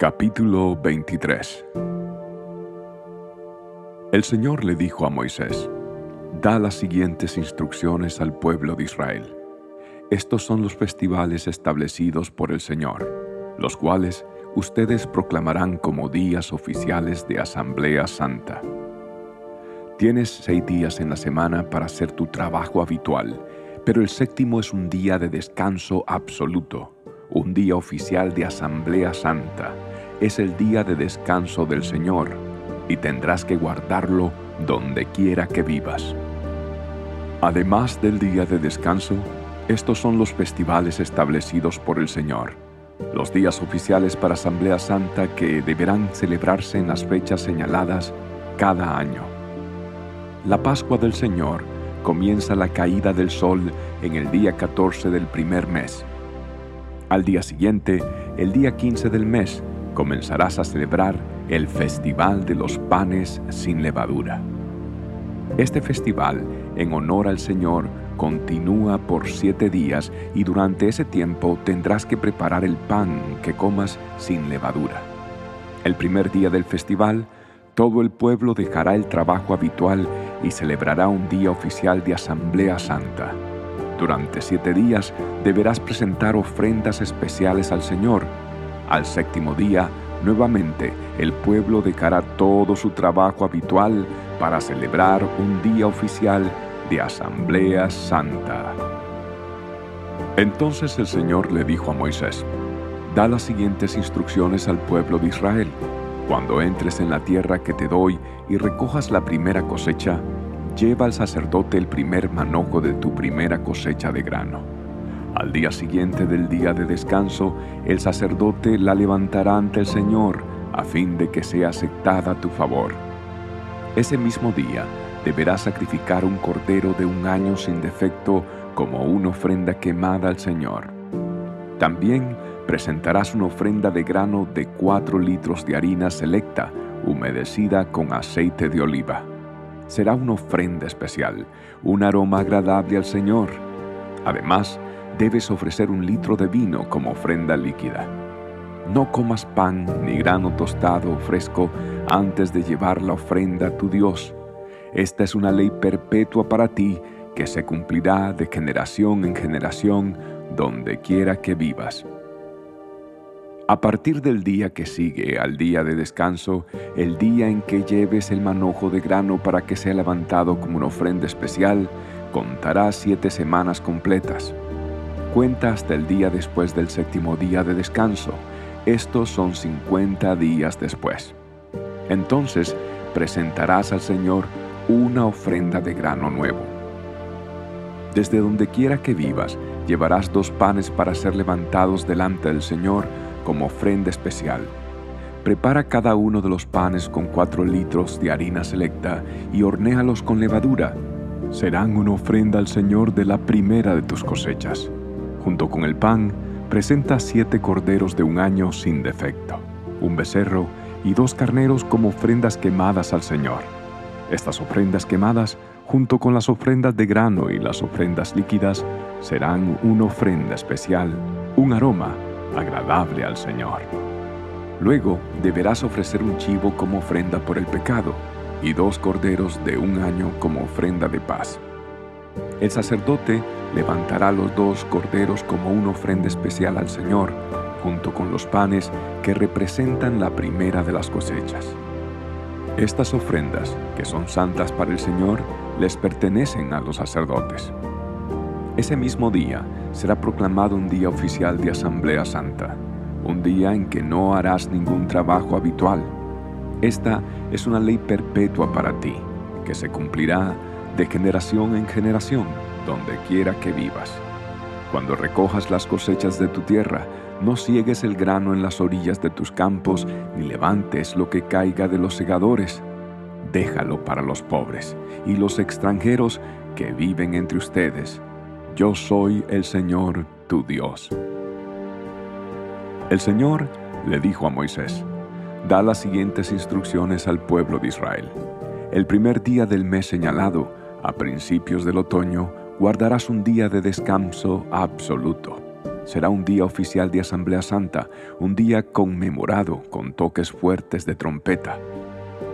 Capítulo 23 El Señor le dijo a Moisés, Da las siguientes instrucciones al pueblo de Israel. Estos son los festivales establecidos por el Señor, los cuales ustedes proclamarán como días oficiales de Asamblea Santa. Tienes seis días en la semana para hacer tu trabajo habitual, pero el séptimo es un día de descanso absoluto, un día oficial de Asamblea Santa es el día de descanso del Señor, y tendrás que guardarlo donde quiera que vivas. Además del día de descanso, estos son los festivales establecidos por el Señor, los días oficiales para Asamblea Santa que deberán celebrarse en las fechas señaladas cada año. La Pascua del Señor comienza la caída del sol en el día 14 del primer mes. Al día siguiente, el día 15 del mes, comenzarás a celebrar el Festival de los Panes sin Levadura. Este festival, en honor al Señor, continúa por siete días y durante ese tiempo tendrás que preparar el pan que comas sin levadura. El primer día del festival, todo el pueblo dejará el trabajo habitual y celebrará un día oficial de Asamblea Santa. Durante siete días deberás presentar ofrendas especiales al Señor, al séptimo día, nuevamente el pueblo dejará todo su trabajo habitual para celebrar un día oficial de Asamblea Santa. Entonces el Señor le dijo a Moisés, Da las siguientes instrucciones al pueblo de Israel. Cuando entres en la tierra que te doy y recojas la primera cosecha, lleva al sacerdote el primer manojo de tu primera cosecha de grano al día siguiente del día de descanso, el sacerdote la levantará ante el Señor a fin de que sea aceptada tu favor. Ese mismo día deberás sacrificar un cordero de un año sin defecto como una ofrenda quemada al Señor. También presentarás una ofrenda de grano de cuatro litros de harina selecta, humedecida con aceite de oliva. Será una ofrenda especial, un aroma agradable al Señor. Además, debes ofrecer un litro de vino como ofrenda líquida. No comas pan ni grano tostado o fresco antes de llevar la ofrenda a tu Dios. Esta es una ley perpetua para ti que se cumplirá de generación en generación donde quiera que vivas. A partir del día que sigue al día de descanso, el día en que lleves el manojo de grano para que sea levantado como una ofrenda especial, contarás siete semanas completas. Cuenta hasta el día después del séptimo día de descanso. Estos son cincuenta días después. Entonces presentarás al Señor una ofrenda de grano nuevo. Desde donde quiera que vivas, llevarás dos panes para ser levantados delante del Señor como ofrenda especial. Prepara cada uno de los panes con cuatro litros de harina selecta y hornéalos con levadura. Serán una ofrenda al Señor de la primera de tus cosechas. Junto con el pan, presenta siete corderos de un año sin defecto, un becerro y dos carneros como ofrendas quemadas al Señor. Estas ofrendas quemadas, junto con las ofrendas de grano y las ofrendas líquidas, serán una ofrenda especial, un aroma agradable al Señor. Luego deberás ofrecer un chivo como ofrenda por el pecado y dos corderos de un año como ofrenda de paz. El sacerdote levantará los dos corderos como una ofrenda especial al Señor, junto con los panes que representan la primera de las cosechas. Estas ofrendas, que son santas para el Señor, les pertenecen a los sacerdotes. Ese mismo día será proclamado un día oficial de Asamblea Santa, un día en que no harás ningún trabajo habitual. Esta es una ley perpetua para ti, que se cumplirá de generación en generación, donde quiera que vivas. Cuando recojas las cosechas de tu tierra, no ciegues el grano en las orillas de tus campos, ni levantes lo que caiga de los segadores. Déjalo para los pobres y los extranjeros que viven entre ustedes. Yo soy el Señor tu Dios. El Señor le dijo a Moisés, da las siguientes instrucciones al pueblo de Israel. El primer día del mes señalado, a principios del otoño, guardarás un día de descanso absoluto. será un día oficial de Asamblea Santa, un día conmemorado con toques fuertes de trompeta.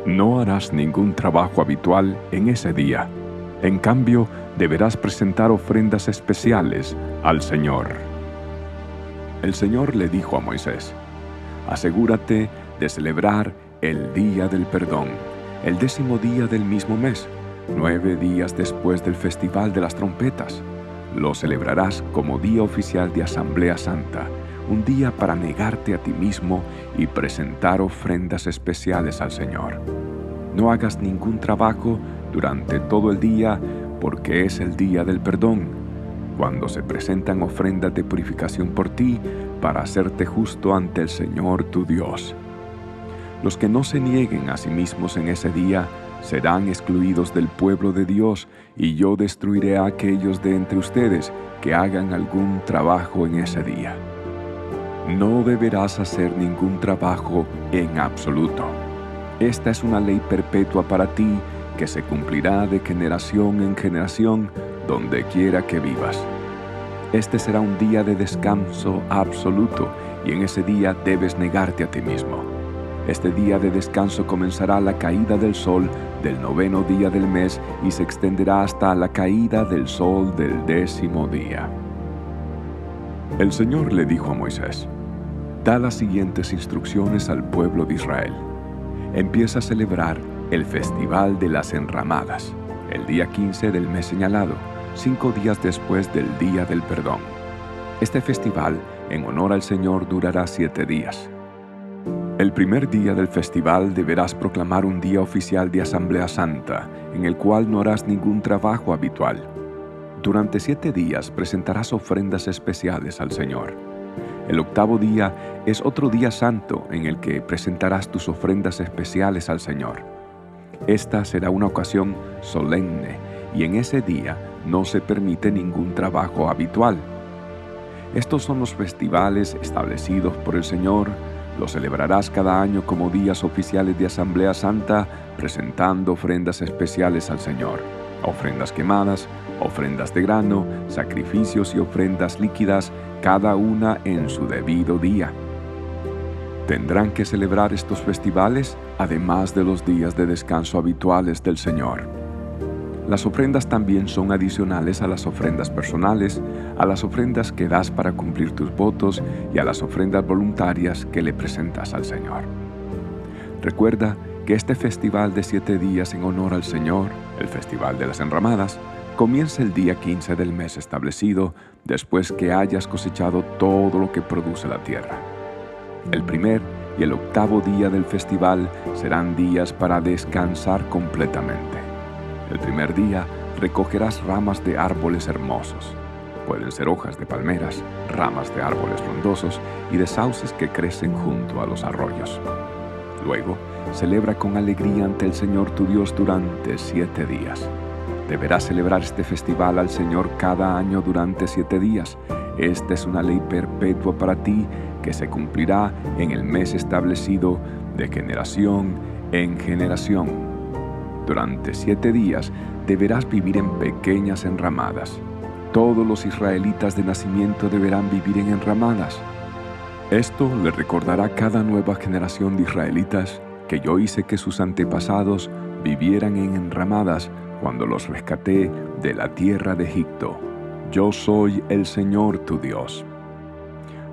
No harás ningún trabajo habitual en ese día. En cambio, deberás presentar ofrendas especiales al Señor. El Señor le dijo a Moisés, asegúrate de celebrar el día del perdón, el décimo día del mismo mes, nueve días después del Festival de las Trompetas. Lo celebrarás como día oficial de Asamblea Santa, un día para negarte a ti mismo y presentar ofrendas especiales al Señor. No hagas ningún trabajo durante todo el día porque es el día del perdón, cuando se presentan ofrendas de purificación por ti para hacerte justo ante el Señor tu Dios. Los que no se nieguen a sí mismos en ese día serán excluidos del pueblo de Dios, y yo destruiré a aquellos de entre ustedes que hagan algún trabajo en ese día. No deberás hacer ningún trabajo en absoluto. Esta es una ley perpetua para ti que se cumplirá de generación en generación donde quiera que vivas. Este será un día de descanso absoluto y en ese día debes negarte a ti mismo. Este día de descanso comenzará la caída del sol del noveno día del mes y se extenderá hasta la caída del sol del décimo día. El Señor le dijo a Moisés, da las siguientes instrucciones al pueblo de Israel. Empieza a celebrar el Festival de las Enramadas, el día 15 del mes señalado, cinco días después del Día del Perdón. Este festival, en honor al Señor, durará siete días. El primer día del festival deberás proclamar un día oficial de Asamblea Santa, en el cual no harás ningún trabajo habitual. Durante siete días presentarás ofrendas especiales al Señor. El octavo día es otro día santo en el que presentarás tus ofrendas especiales al Señor. Esta será una ocasión solemne y en ese día no se permite ningún trabajo habitual. Estos son los festivales establecidos por el Señor lo celebrarás cada año como días oficiales de Asamblea Santa, presentando ofrendas especiales al Señor, ofrendas quemadas, ofrendas de grano, sacrificios y ofrendas líquidas, cada una en su debido día. Tendrán que celebrar estos festivales además de los días de descanso habituales del Señor. Las ofrendas también son adicionales a las ofrendas personales, a las ofrendas que das para cumplir tus votos y a las ofrendas voluntarias que le presentas al Señor. Recuerda que este festival de siete días en honor al Señor, el Festival de las Enramadas, comienza el día 15 del mes establecido después que hayas cosechado todo lo que produce la tierra. El primer y el octavo día del festival serán días para descansar completamente. El primer día recogerás ramas de árboles hermosos. Pueden ser hojas de palmeras, ramas de árboles frondosos y de sauces que crecen junto a los arroyos. Luego, celebra con alegría ante el Señor tu Dios durante siete días. Deberás celebrar este festival al Señor cada año durante siete días. Esta es una ley perpetua para ti que se cumplirá en el mes establecido de generación en generación durante siete días deberás vivir en pequeñas enramadas. Todos los israelitas de nacimiento deberán vivir en enramadas. Esto le recordará cada nueva generación de israelitas que yo hice que sus antepasados vivieran en enramadas cuando los rescaté de la tierra de Egipto. Yo soy el Señor tu Dios.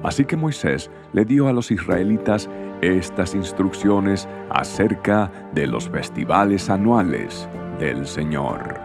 Así que Moisés le dio a los israelitas estas instrucciones acerca de los festivales anuales del Señor.